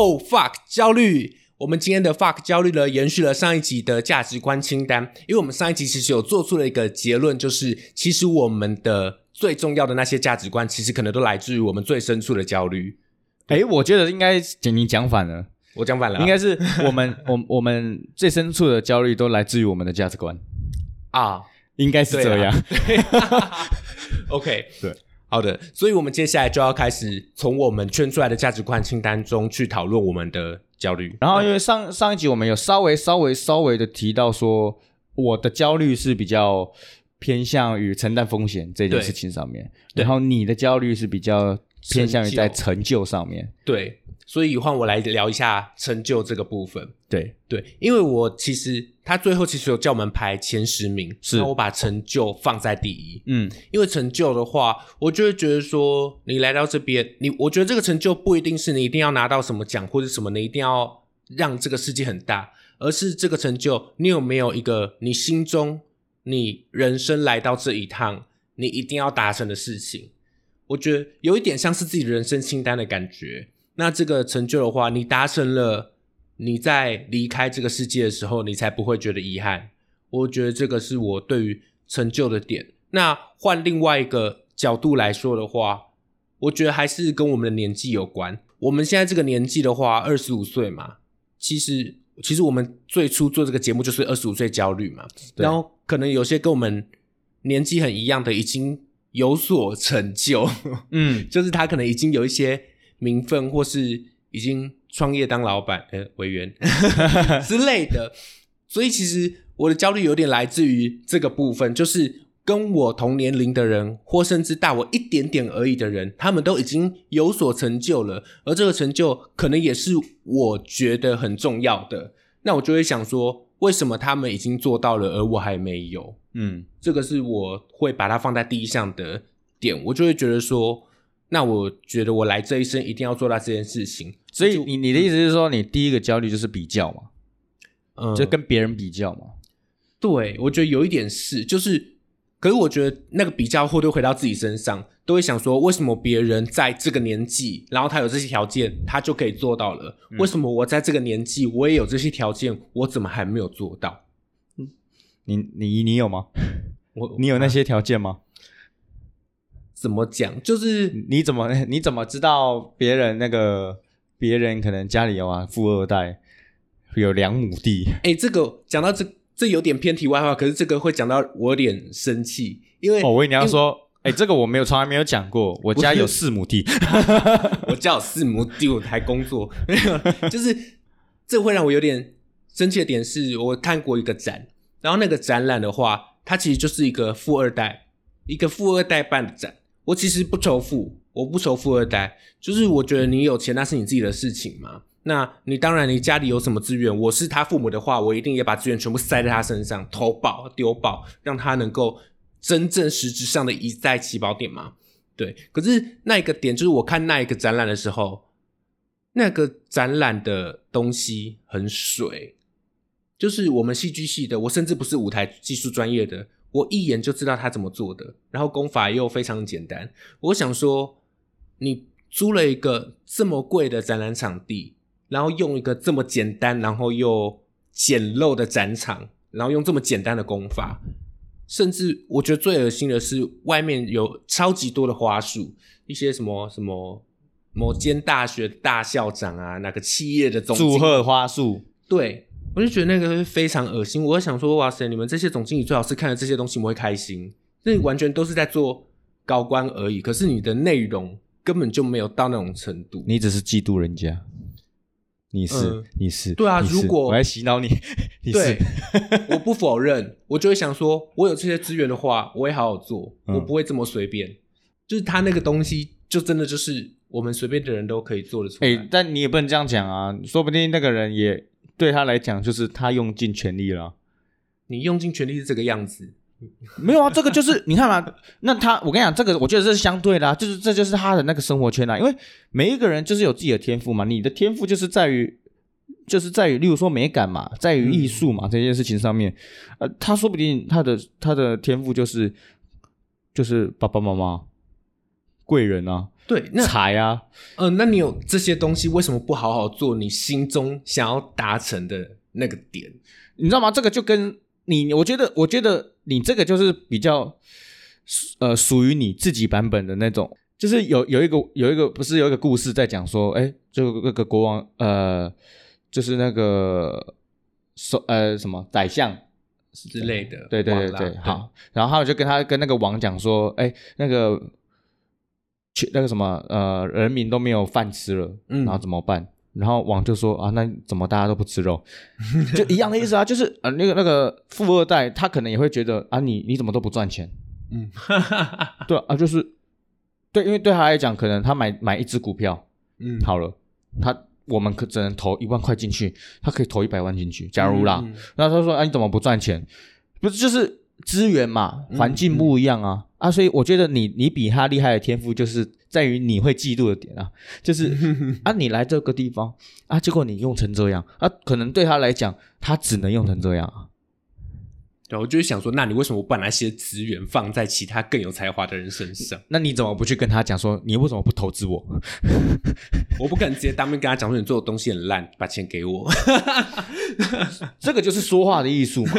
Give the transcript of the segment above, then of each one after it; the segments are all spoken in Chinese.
哦，fuck，焦虑。我们今天的 fuck 焦虑呢，延续了上一集的价值观清单，因为我们上一集其实有做出了一个结论，就是其实我们的最重要的那些价值观，其实可能都来自于我们最深处的焦虑。哎，我觉得应该你讲反了，我讲反了，应该是我们 我我们最深处的焦虑都来自于我们的价值观。啊，应该是这样。OK，对，好的，所以我们接下来就要开始从我们圈出来的价值观清单中去讨论我们的焦虑。然后因为上上一集我们有稍微稍微稍微的提到说，我的焦虑是比较偏向于承担风险这件事情上面，然后你的焦虑是比较偏向于在成就上面。对，所以换我来聊一下成就这个部分。对，对，因为我其实他最后其实有叫我们排前十名，是那我把成就放在第一，嗯，因为成就的话，我就会觉得说，你来到这边，你我觉得这个成就不一定是你一定要拿到什么奖或者什么，你一定要让这个世界很大，而是这个成就，你有没有一个你心中你人生来到这一趟，你一定要达成的事情。我觉得有一点像是自己的人生清单的感觉。那这个成就的话，你达成了，你在离开这个世界的时候，你才不会觉得遗憾。我觉得这个是我对于成就的点。那换另外一个角度来说的话，我觉得还是跟我们的年纪有关。我们现在这个年纪的话，二十五岁嘛，其实其实我们最初做这个节目就是二十五岁焦虑嘛，然后可能有些跟我们年纪很一样的，已经有所成就，嗯，就是他可能已经有一些名分，或是已经创业当老板、呃委员 之类的。所以其实我的焦虑有点来自于这个部分，就是跟我同年龄的人，或甚至大我一点点而已的人，他们都已经有所成就了，而这个成就可能也是我觉得很重要的。那我就会想说，为什么他们已经做到了，而我还没有？嗯，这个是我会把它放在第一项的点，我就会觉得说，那我觉得我来这一生一定要做到这件事情，所以你你的意思是说，你第一个焦虑就是比较嘛，嗯，就跟别人比较嘛。对我觉得有一点是，就是，可是我觉得那个比较会都回到自己身上，都会想说，为什么别人在这个年纪，然后他有这些条件，他就可以做到了，为什么我在这个年纪，我也有这些条件，我怎么还没有做到？嗯你你你有吗？我你有那些条件吗？怎么讲？就是你怎么 你怎么知道别人那个别人可能家里有啊富二代有两亩地？哎、这个讲到这，这有点偏题外话，可是这个会讲到我有点生气，因为哦，我以为你要说，哎、这个我没有从来没有讲过，我家有四亩地。我家有四亩地，我还工作，没有，就是这会让我有点生气的点是，我看过一个展，然后那个展览的话，它其实就是一个富二代，一个富二代办的展。我其实不仇富，我不仇富二代，就是我觉得你有钱那是你自己的事情嘛。那你当然你家里有什么资源，我是他父母的话，我一定也把资源全部塞在他身上，投保丢保，让他能够真正实质上的赢在起跑点嘛。对，可是那一个点就是我看那一个展览的时候，那个展览的东西很水，就是我们戏剧系的，我甚至不是舞台技术专业的，我一眼就知道他怎么做的，然后功法又非常简单。我想说，你租了一个这么贵的展览场地，然后用一个这么简单，然后又简陋的展场，然后用这么简单的功法，甚至我觉得最恶心的是，外面有超级多的花束，一些什么什么某间大学大校长啊，哪个企业的总祝贺花束，对，我就觉得那个非常恶心。我就想说，哇塞，你们这些总经理最好是看了这些东西，我们会开心。那完全都是在做高官而已，可是你的内容根本就没有到那种程度。你只是嫉妒人家，你是、嗯你是对啊如果我在洗脑你，你对是，我不否认，我就会想说，我有这些资源的话，我会好好做，嗯我不会这么随便。就是他那个东西，就真的就是我们随便的人都可以做得出来。哎、但你也不能这样讲啊，说不定那个人也对他来讲就是他用尽全力了啊。你用尽全力是这个样子，没有啊，这个就是你看嘛，那他我跟你讲，这个我觉得这是相对的、啊，就是这就是他的那个生活圈啊，因为每一个人就是有自己的天赋嘛，你的天赋就是在于。就是在于，例如说美感嘛，在于艺术嘛、这件事情上面，呃，他说不定他的他的天赋就是就是爸爸妈妈贵人啊，对，那财啊，呃，那你有这些东西，为什么不好好做你心中想要达成的那个点？你知道吗？这个就跟你，我觉得，我觉得你这个就是比较，呃，属于你自己版本的那种。就是有有一个有一个不是有一个故事在讲说，哎，就那个国王，呃，就是那个首呃什么宰相之类的，对对对对，好。然后他就跟他跟那个王讲说，哎，那个去那个什么呃，人民都没有饭吃了，然后怎么办？然后王就说啊，那怎么大家都不吃肉？就一样的意思啊，就是呃那个那个富二代他可能也会觉得啊，你你怎么都不赚钱？嗯，对啊，就是。对，因为对他来讲，可能他买买一只股票，嗯，好了，他我们可只能投一万块进去，他可以投一百万进去。假如啦，那他说，啊，你怎么不赚钱？不是就是资源嘛，环境不一样啊啊！所以我觉得你你比他厉害的天赋，就是在于你会嫉妒的点啊，就是 啊，你来这个地方啊，结果你用成这样啊，可能对他来讲，他只能用成这样啊。对，我就是想说，那你为什么不把那些资源放在其他更有才华的人身上？那你怎么不去跟他讲说，你为什么不投资我？我不可能直接当面跟他讲说，你做的东西很烂，把钱给我。这个就是说话的艺术嘛，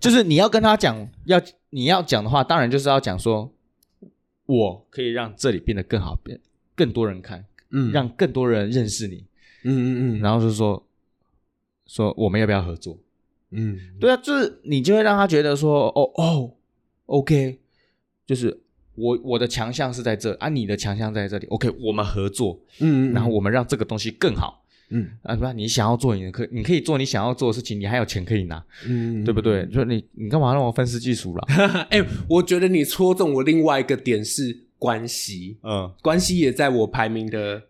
就是你要跟他讲，要你要讲的话，当然就是要讲说，我可以让这里变得更好，变更多人看，嗯，让更多人认识你，嗯嗯嗯，然后就说说我们要不要合作？嗯，对啊，就是你就会让他觉得说，哦哦，OK，就是我我的强项是在这啊，你的强项在这里，OK，我们合作，嗯，然后我们让这个东西更好，嗯。啊，不然，你想要做你的可，你可以做你想要做的事情，你还有钱可以拿，嗯，对不对？就你你干嘛让我分尸技术了？哎，我觉得你戳中我另外一个点是关系，嗯，关系也在我排名的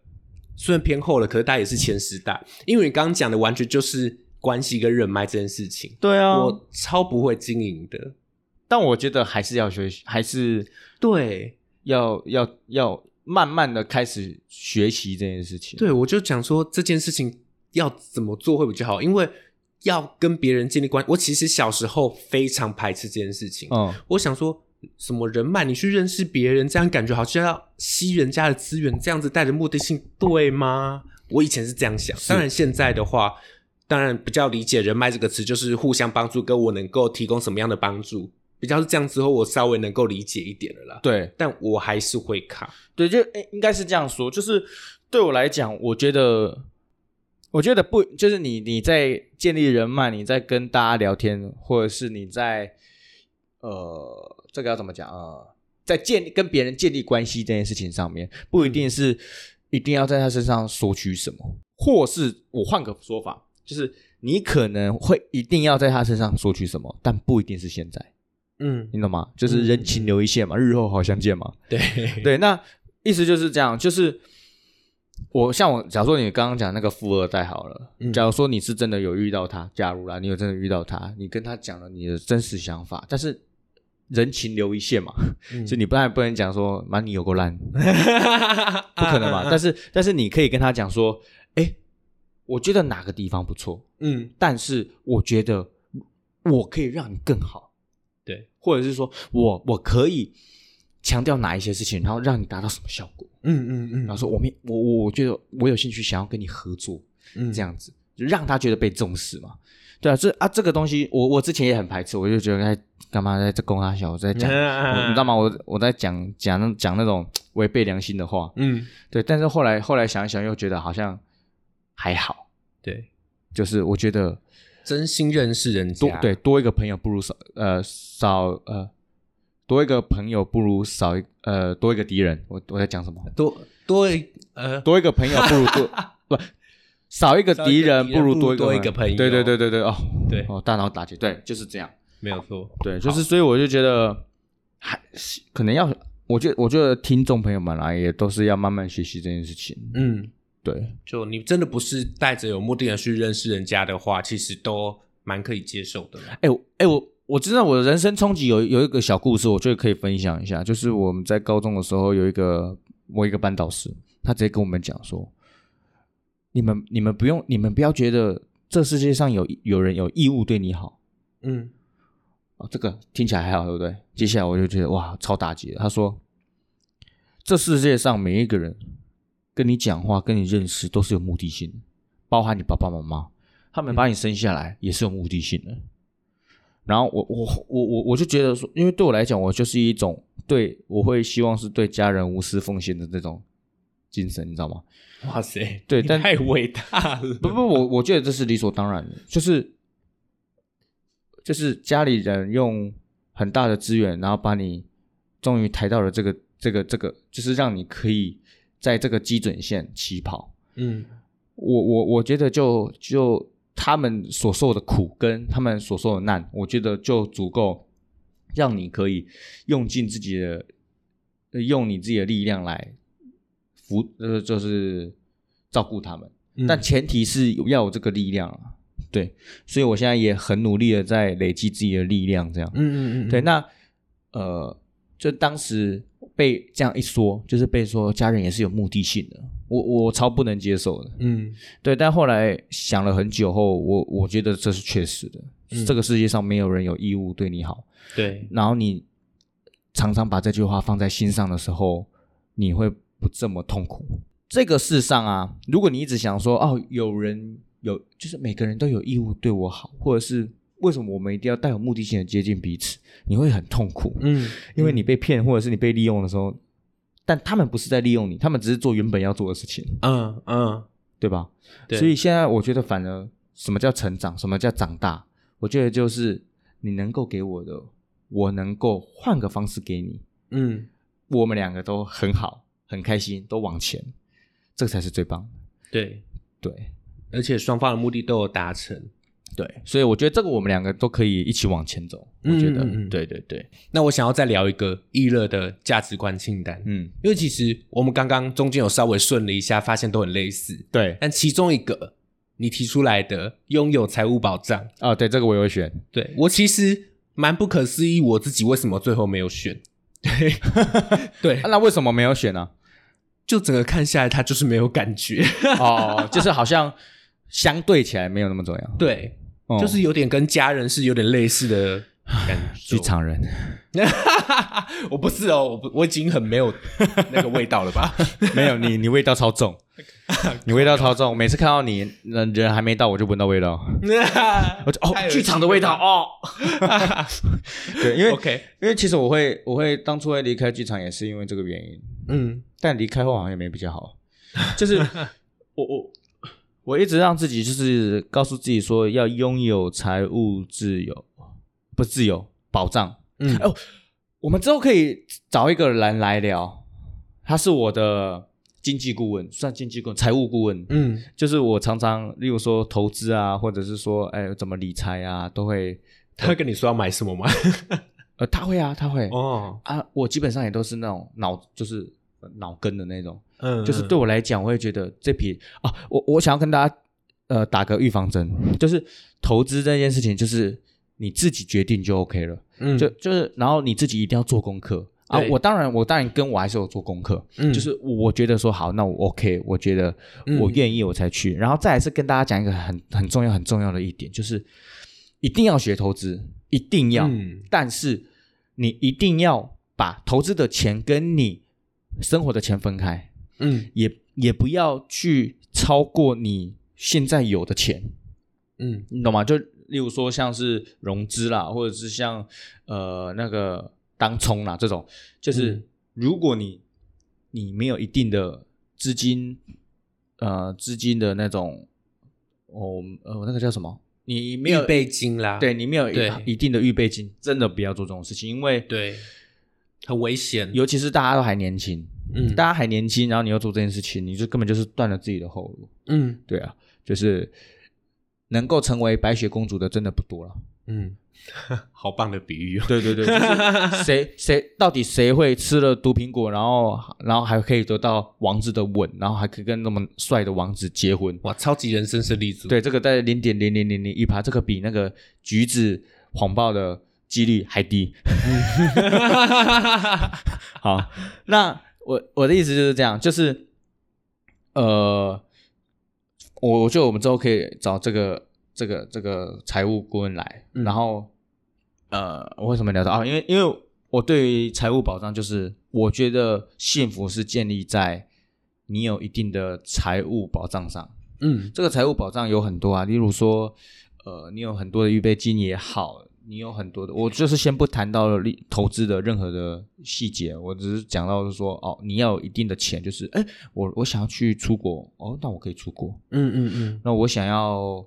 虽然偏后了，可是它也是前十大，因为你刚刚讲的完全就是。关系跟人脉这件事情，对啊，我超不会经营的，但我觉得还是要学习，还是对，要要要慢慢的开始学习这件事情。对，我就讲说这件事情要怎么做会比较好，因为要跟别人建立关系。我其实小时候非常排斥这件事情，嗯，我想说什么人脉，你去认识别人，这样感觉好像要吸人家的资源，这样子带着目的性，对吗？我以前是这样想，当然现在的话。当然，比较理解“人脉”这个词，就是互相帮助，跟我能够提供什么样的帮助，比较是这样之后，我稍微能够理解一点了啦。对，但我还是会卡。对，就诶，应该是这样说，就是对我来讲，我觉得，我觉得不，就是你你在建立人脉，你在跟大家聊天，或者是你在呃，这个要怎么讲啊？在建立跟别人建立关系这件事情上面，不一定是一定要在他身上索取什么，或是我换个说法。就是你可能会一定要在他身上索取什么，但不一定是现在。嗯，你懂吗？就是人情留一线嘛，日后好相见嘛。对 对，那意思就是这样。就是我像我，假如说你刚刚讲那个富二代好了，假如说你是真的有遇到他，假如啦，你有真的遇到他，你跟他讲了你的真实想法，但是人情留一线嘛，就你不然不能讲说妈你有够烂，不可能嘛。但是但是你可以跟他讲说，哎。我觉得哪个地方不错，嗯，但是我觉得我可以让你更好，对，或者是说我我可以强调哪一些事情，然后让你达到什么效果，嗯嗯嗯，然后说我们我我我觉得我有兴趣想要跟你合作，嗯，这样子就让他觉得被重视嘛，对啊，这啊这个东西我我之前也很排斥，我就觉得在干嘛在这供他小，我在讲，你知道吗？我我在讲讲讲那种违背良心的话，嗯，对，但是后来后来想一想，又觉得好像。还好，对，就是我觉得真心认识人多，对，多一个朋友不如少呃少呃多一个朋友不如少一呃多一个敌人。我我在讲什么？多多一呃 多一个朋友不如多 不少一个敌人不如多多一个朋友。对对对对对哦，对哦，大脑打结，对，就是这样，没有错。对，就是所以我就觉得还可能要，我觉得我觉得听众朋友们啊，也都是要慢慢学习这件事情。嗯。对，就你真的不是带着有目的的去认识人家的话，其实都蛮可以接受的。哎，哎，我我知道我的人生冲击有有一个小故事，我觉得可以分享一下。就是我们在高中的时候，有一个我一个班导师，他直接跟我们讲说：“你们你们不用，你们不要觉得这世界上有有人有义务对你好。”嗯，啊，这个听起来还好，对不对？接下来我就觉得哇，超打击。他说：“这世界上每一个人跟你讲话、跟你认识都是有目的性的，包含你爸爸妈妈，他们把你生下来也是有目的性的。然后我我我我我就觉得说，因为对我来讲，我就是一种对我会希望是对家人无私奉献的这种精神，你知道吗？哇塞，对但太伟大了。不不，我我觉得这是理所当然的，就是就是家里人用很大的资源，然后把你终于抬到了这个这个这个，就是让你可以在这个基准线起跑。嗯我我我觉得就就他们所受的苦跟他们所受的难，我觉得就足够让你可以用尽自己的，呃用你自己的力量来扶，呃，就是照顾他们。嗯但前提是要有这个力量啊，对，所以我现在也很努力的在累积自己的力量，这样。嗯嗯嗯，对，那呃，就当时被这样一说，就是被说家人也是有目的性的，我我超不能接受的。嗯。对，但后来想了很久后，我我觉得这是确实的，嗯。这个世界上没有人有义务对你好，对，然后你常常把这句话放在心上的时候，你会不这么痛苦。这个世上啊，如果你一直想说哦，有人有，就是每个人都有义务对我好，或者是为什么我们一定要带有目的性的接近彼此，你会很痛苦，嗯，因为你被骗或者是你被利用的时候，但他们不是在利用你，他们只是做原本要做的事情，嗯嗯，对吧？对。所以现在我觉得，反而什么叫成长，什么叫长大？我觉得就是你能够给我的，我能够换个方式给你，嗯。我们两个都很好，很开心，都往前，这个才是最棒的。对，对。而且双方的目的都有达成。对，所以我觉得这个我们两个都可以一起往前走。我觉得，嗯嗯嗯对对对，那我想要再聊一个易乐的价值观清单，嗯，因为其实我们刚刚中间有稍微顺了一下，发现都很类似，对，但其中一个你提出来的拥有财务保障，哦，对，这个我有选。对我其实蛮不可思议，我自己为什么最后没有选？对 对啊，那为什么没有选呢？就整个看下来，他就是没有感觉。哦，就是好像相对起来没有那么重要。对，哦就是有点跟家人是有点类似的感觉。剧场人，我不是哦，我不我已经很没有那个味道了吧？没有你，你味道超重，你味道超重。每次看到你，人人还没到，我就闻到味道。我就哦太，恶剧场的味道哦。对，因为 OK，因为其实我会我会当初会离开剧场也是因为这个原因，嗯但离开后好像也没比较好。就是我我我一直让自己就是告诉自己说要拥有财务自由，不自由保障。嗯。哦，我们之后可以找一个人来聊，他是我的经济顾问，算经济顾问、财务顾问。嗯。就是我常常，例如说投资啊，或者是说，哎，怎么理财啊，都会，他会跟你说要买什么吗？呃，他会啊，他会、哦，啊，我基本上也都是那种脑，就是呃脑根的那种，嗯，就是对我来讲，我会觉得这笔啊，我我想要跟大家呃打个预防针，就是投资这件事情，就是你自己决定就 OK 了，嗯。就就是然后你自己一定要做功课。啊。我当然我当然跟我还是有做功课，嗯。就是我觉得说好，那我 OK，我觉得嗯。我愿意我才去，然后再来是跟大家讲一个很很重要很重要的一点，就是一定要学投资，一定要，嗯。但是你一定要把投资的钱跟你生活的钱分开，嗯也也不要去超过你现在有的钱，嗯你懂吗？就例如说像是融资啦，或者是像呃那个当冲啦这种，就是嗯如果你你没有一定的资金，呃资金的那种，哦呃那个叫什么？你没有预备金啦，对你没有一定的预备金，真的不要做这种事情，因为对，很危险。尤其是大家都还年轻，嗯大家还年轻，然后你又做这件事情，你就根本就是断了自己的后路。嗯对啊，就是能够成为白雪公主的真的不多了。嗯，好棒的比喻哦。对对对，就是谁 谁到底谁会吃了毒苹果，然后然后还可以得到王子的吻，然后还可以跟那么帅的王子结婚？哇，超级人生胜利组。对，这个在零点零零零零一趴，这个比那个橘子谎报的几率还低。好，那我我的意思就是这样，就是呃，我我觉得我们之后可以找这个这个这个财务顾问来，嗯然后呃，我为什么聊到啊？因为因为我我对于财务保障就是，我觉得幸福是建立在你有一定的财务保障上。嗯这个财务保障有很多啊，例如说，呃，你有很多的预备金也好，你有很多的，我就是先不谈到利投资的任何的细节，我只是讲到是说，哦，你要有一定的钱，就是，哎，我我想要去出国，哦，那我可以出国，嗯嗯嗯。那我想要，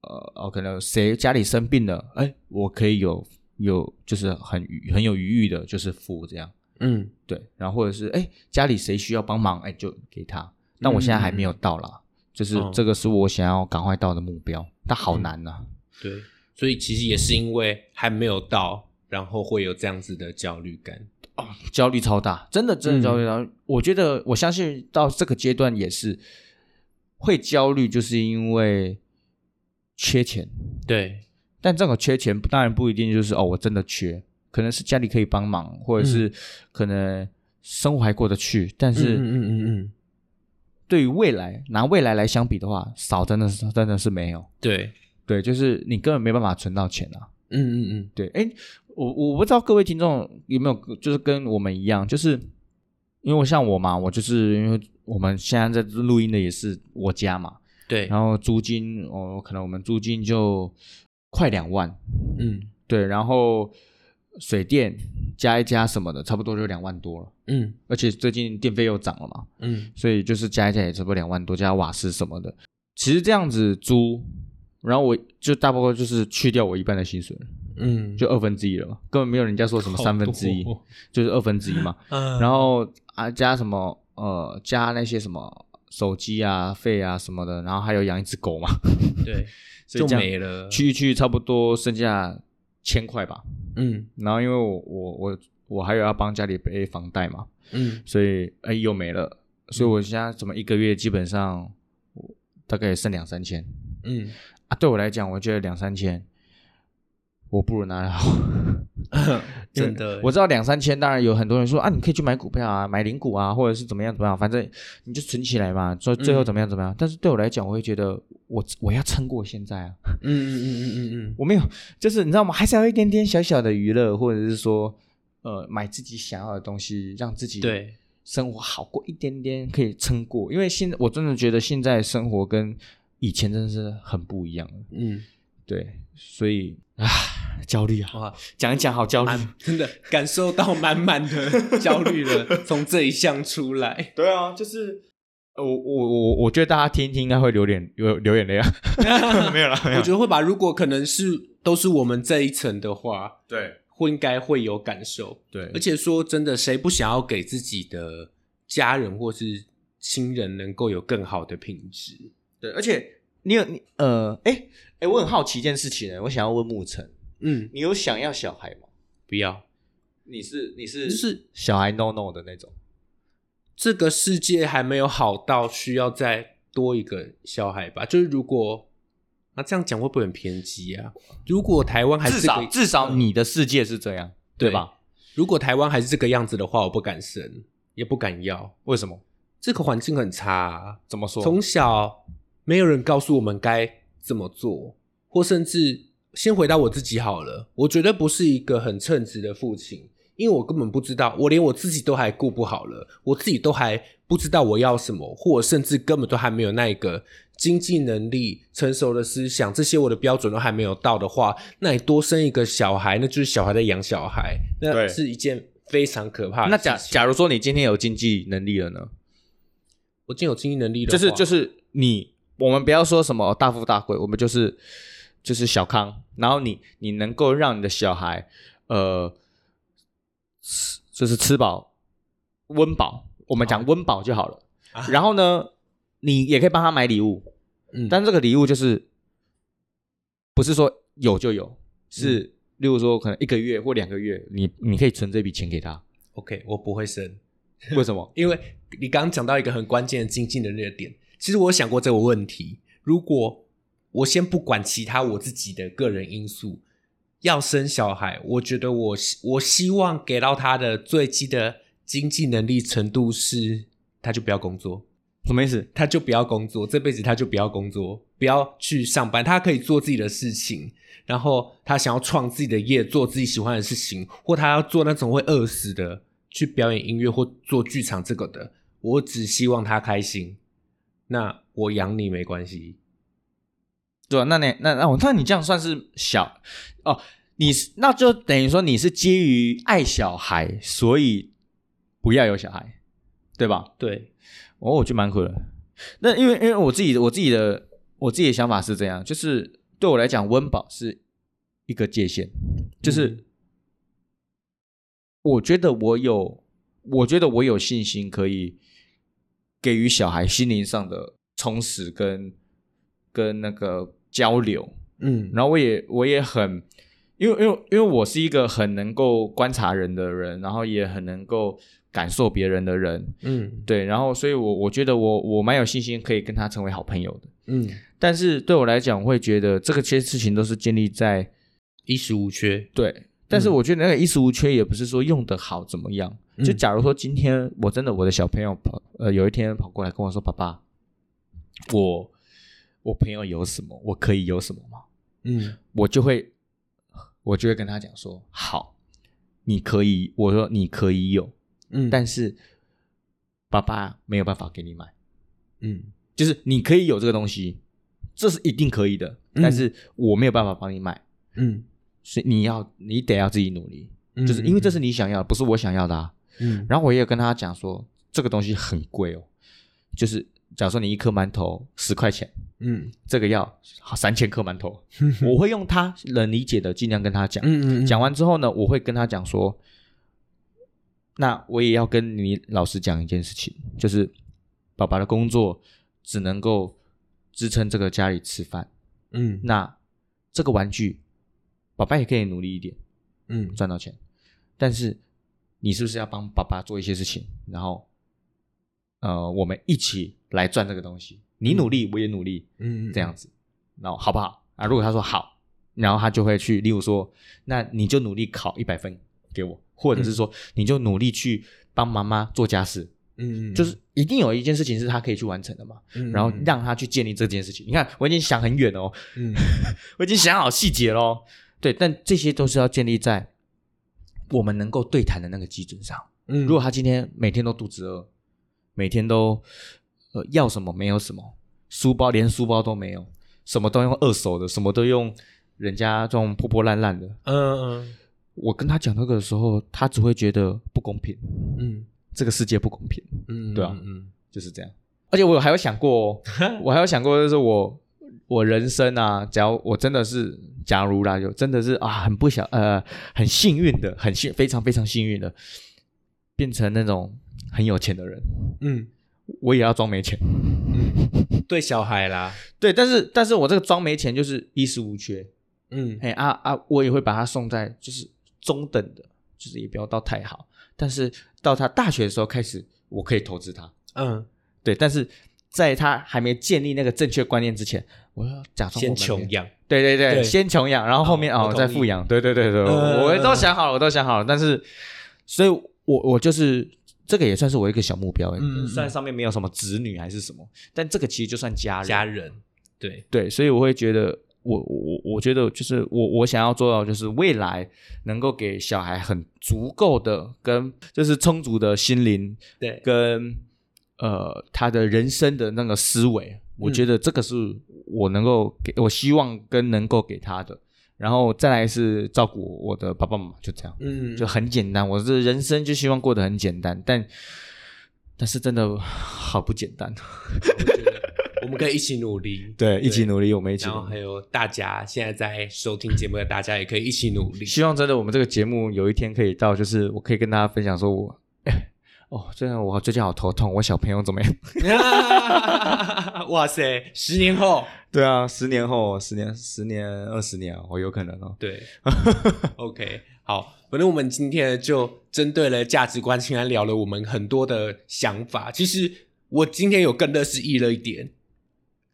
呃，哦，可能谁家里生病了，哎，我可以有有就是很很有余裕的，就是付这样，嗯。对，然后或者是哎家里谁需要帮忙，哎就给他，但我现在还没有到啦，就是哦。这个是我想要赶快到的目标，但好难呐、对，所以其实也是因为还没有到，然后会有这样子的焦虑感。哦焦虑超大，真的真的焦虑到，我觉得我相信到这个阶段也是会焦虑，就是因为缺钱，对，但这种缺钱当然不一定就是哦我真的缺，可能是家里可以帮忙，或者是可能生活还过得去，但是嗯嗯嗯嗯，对于未来拿未来来相比的话，少真的是真的是没有。对，对，就是你根本没办法存到钱啊。嗯嗯嗯，对，哎，我我不知道各位听众有没有就是跟我们一样，就是因为我像我嘛，我就是因为我们现在在录音的也是我家嘛，对，然后租金哦，可能我们租金就快两万，嗯对，然后水电加一加什么的，差不多就两万多了。嗯而且最近电费又涨了嘛，嗯所以就是加一加也差不多两万多，加瓦斯什么的。其实这样子租，然后我就大部分就是去掉我一半的薪水，嗯，就二分之一了嘛，根本没有人家说什么三分之一，就是二分之一嘛。嗯，然后啊加什么呃加那些什么手机啊费啊什么的，然后还有养一只狗嘛，对，就没了。去一去差不多剩下千块吧。嗯。然后因为我我我我还有要帮家里背房贷嘛，嗯。所以哎又没了，所以我现在怎么一个月基本上我大概也剩两三千嗯，啊。对我来讲，我觉得两三千我不如拿来好。真的，我知道两三千，当然有很多人说啊，你可以去买股票啊，买零股啊，或者是怎么样怎么样，反正你就存起来嘛，说最后怎么样怎么样。但是对我来讲，我会觉得我我要撑过现在啊，嗯嗯嗯嗯嗯嗯，我没有，就是你知道吗？还是要有一点点小小的娱乐，或者是说呃买自己想要的东西，让自己对，生活好过一点点，可以撑过。因为现在我真的觉得现在生活跟以前真的是很不一样了，嗯，对，所以啊焦虑啊，哇，讲一讲好焦虑。真的感受到满满的 焦虑了，从这一项出来。对啊，就是呃我我我我觉得大家听一听应该会流眼流流眼泪啊，没有了，没我觉得会吧，如果可能是都是我们这一层的话，对会应该会有感受。对而且说真的，谁不想要给自己的家人或是亲人能够有更好的品质？对，而且你有你呃，哎哎，我很好奇一件事情呢，我想要问沐晨，嗯，你有想要小孩吗？不要，你是你是就是小孩 no no 的那种，这个世界还没有好到需要再多一个小孩吧？就是如果那这样讲会不会很偏激啊？如果台湾还是至少至少你的世界是这样，对吧？如果台湾还是这个样子的话，我不敢生，也不敢要。为什么？这个环境很差、啊，怎么说？从小没有人告诉我们该怎么做，或甚至先回答我自己好了。我绝对不是一个很称职的父亲，因为我根本不知道，我连我自己都还顾不好了，我自己都还不知道我要什么，或甚至根本都还没有那一个经济能力、成熟的思想，这些我的标准都还没有到的话，那你多生一个小孩，那就是小孩在养小孩，那是一件非常可怕的那。假假如说你今天有经济能力了呢？我今天有经济能力了，就是就是你，我们不要说什么大富大贵，我们就是就是小康，然后你你能够让你的小孩呃，吃就是吃饱温饱，我们讲温饱就好了。啊然后呢，你也可以帮他买礼物，嗯，但这个礼物就是不是说有就有，是、嗯例如说可能一个月或两个月，你你可以存这笔钱给他，OK，我不会生。为什么？因为你刚刚讲到一个很关键的经济能力的点，其实我想过这个问题。如果我先不管其他我自己的个人因素，要生小孩，我觉得我希我希望给到他的最基的经济能力程度是，他就不要工作。什么意思？他就不要工作，这辈子他就不要工作，不要去上班，他可以做自己的事情。然后他想要创自己的业，做自己喜欢的事情，或他要做那种会饿死的，去表演音乐或做剧场这个的。我只希望他开心。那我养你没关系，对啊，那你那那我那你这样算是小哦？你是那就等于说你是基于爱小孩，所以不要有小孩，对吧？对，哦，我觉得蛮酷的。那因为因为我自己我自己的我自己的想法是这样，就是对我来讲，温饱是一个界限，就是我觉得我有，我觉得我有信心可以给予小孩心灵上的充实跟跟那个交流，嗯，然后我也我也很，因为因为因为我是一个很能够观察人的人，然后也很能够感受别人的人，嗯。对，然后所以我我觉得我我蛮有信心可以跟他成为好朋友的。嗯，但是对我来讲，我会觉得这个些事情都是建立在衣食无缺，对，但是我觉得那个衣食无缺也不是说用得好怎么样。就嗯假如说今天我真的我的小朋友跑呃有一天跑过来跟我说：“爸爸，我我朋友有什么，我可以有什么吗？”嗯。我就会我就会跟他讲说：“好，你可以，我说你可以有，嗯，但是爸爸没有办法给你买。”嗯。就是你可以有这个东西，这是一定可以的，嗯。但是我没有办法帮你买，嗯。所以你要你得要自己努力，嗯，就是因为这是你想要的，不是我想要的啊。嗯然后我也跟他讲说，这个东西很贵哦，就是假如说你一颗馒头十块钱，嗯这个要三千颗馒头，我会用他能理解的尽量跟他讲。嗯嗯讲完之后呢，我会跟他讲说，那我也要跟你老师讲一件事情，就是爸爸的工作只能够支撑这个家里吃饭，嗯那这个玩具，爸爸也可以努力一点嗯。赚到钱，但是你是不是要帮爸爸做一些事情，然后呃，我们一起来赚这个东西，你努力，我也努力，嗯这样子，然后好不好？啊？如果他说好，然后他就会去，例如说，那你就努力考一百分给我，或者是说，你就努力去帮妈妈做家事，嗯嗯，就是一定有一件事情是他可以去完成的嘛，嗯然后让他去建立这件事情。你看，我已经想很远哦，嗯。我已经想好细节喽。对，但这些都是要建立在我们能够对谈的那个基准上。嗯，如果他今天每天都肚子饿，每天都呃要什么没有什么，书包连书包都没有，什么都用二手的，什么都用人家这种破破烂烂的，嗯嗯我跟他讲那个的时候，他只会觉得不公平，嗯这个世界不公平，嗯，对啊嗯就是这样。而且我还有想过、哦，我还有想过，就是我我人生啊，假如我真的是，假如啦，就真的是啊，很不想呃，很幸运的，很幸非常非常幸运的，变成那种很有钱的人，嗯。我也要装没钱。嗯，对小孩啦，对，但是但是我这个装没钱就是衣食无缺，嗯。嘿啊啊，我也会把他送在就是中等的，就是也不要到太好，但是到他大学的时候开始，我可以投资他。嗯，对，但是在他还没建立那个正确观念之前，我要假装先。穷养，对对对，对先穷养，然后后面哦再富养。对对对对，嗯我都想好了，我都想好了。但是，所以我我就是这个也算是我一个小目标。虽然上面没有什么子女还是什么，但这个其实就算家人。家人，对，对，所以我会觉得，我我我我觉得就是我我想要做到，就是未来能够给小孩很足够的跟就是充足的心灵对，跟呃他的人生的那个思维，我嗯觉得这个是我能够给我希望跟能够给他的。然后再来是照顾我的爸爸妈妈，就这样，嗯，就很简单。我这人生就希望过得很简单，但但是真的好不简单。我我们可以一起努力，对，一起努力，我们一起努力。然后还有大家现在在收听节目的大家也可以一起努力。希望真的我们这个节目有一天可以到，就是我可以跟大家分享说我，哎，哦，真的我最近好头痛，我小朋友怎么样？哇塞，十年后，对啊，十年后，十年、十年、二十年，我有可能哦。对，OK，好，反正我们今天就针对了价值观，竟然聊了我们很多的想法。其实我今天有更乐视意了一点，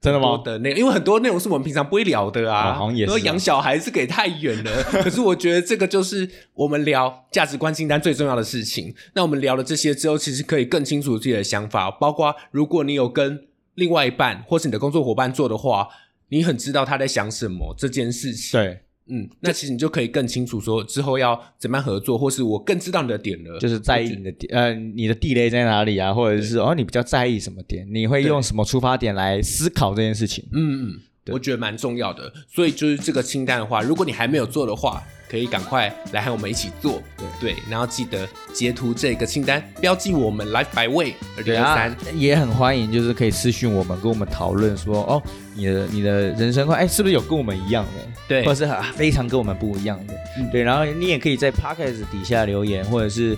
真的吗的内容，因为很多内容是我们平常不会聊的啊，哦好像也是啊说养小孩是给太远了，可是我觉得这个就是我们聊价值观清单最重要的事情。那我们聊了这些之后，其实可以更清楚自己的想法，包括如果你有跟另外一半或是你的工作伙伴做的话，你很知道他在想什么这件事情。对，嗯，那其实你就可以更清楚说之后要怎么样合作，或是我更知道你的点了，就是在意你的点，呃，你的地雷在哪里啊，或者是哦，你比较在意什么点，你会用什么出发点来思考这件事情？嗯嗯，我觉得蛮重要的。所以就是这个清单的话，如果你还没有做的话，可以赶快来和我们一起做。对然后记得截图这个清单，标记我们 Life by Way 二零对啊二三。，也很欢迎，就是可以私讯我们，跟我们讨论说，哦，你的你的人生观，哎，是不是有跟我们一样的？对或者是啊非常跟我们不一样的。对，然后你也可以在 Podcast 底下留言，或者是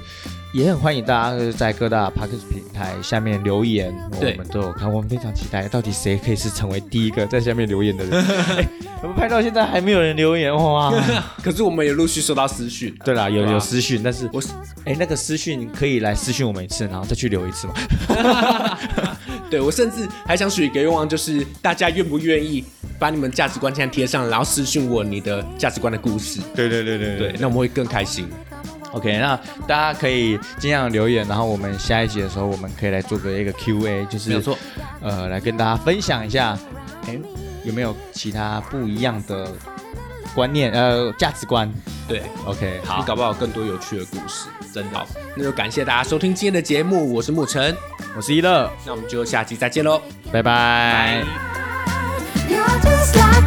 也很欢迎大家就是在各大 Podcast 平台下面留言，我对们都有看，我们非常期待，到底谁可以是成为第一个在下面留言的人？哎我们拍到现在还没有人留言哇！可是我们也陆续收到私讯。对啦，有有私讯，但是我是哎，那个私讯可以来私讯我们一次，然后再去留一次吗？对我甚至还想许一个愿望，就是大家愿不愿意把你们价值观现在贴上，然后私讯我你的价值观的故事。对对对对对，那我们会更开心。ok 那大家可以尽量留言然后我们下一集的时候我们可以来做个一个 qa 就是没错。呃来跟大家分享一下哎有没有其他不一样的观念呃价值观？对。Ok 好。你搞不好更多有趣的故事真的。好。那就感谢大家收听今天的节目我是沐晨我是一乐。那我们就下期再见喽拜拜。you just like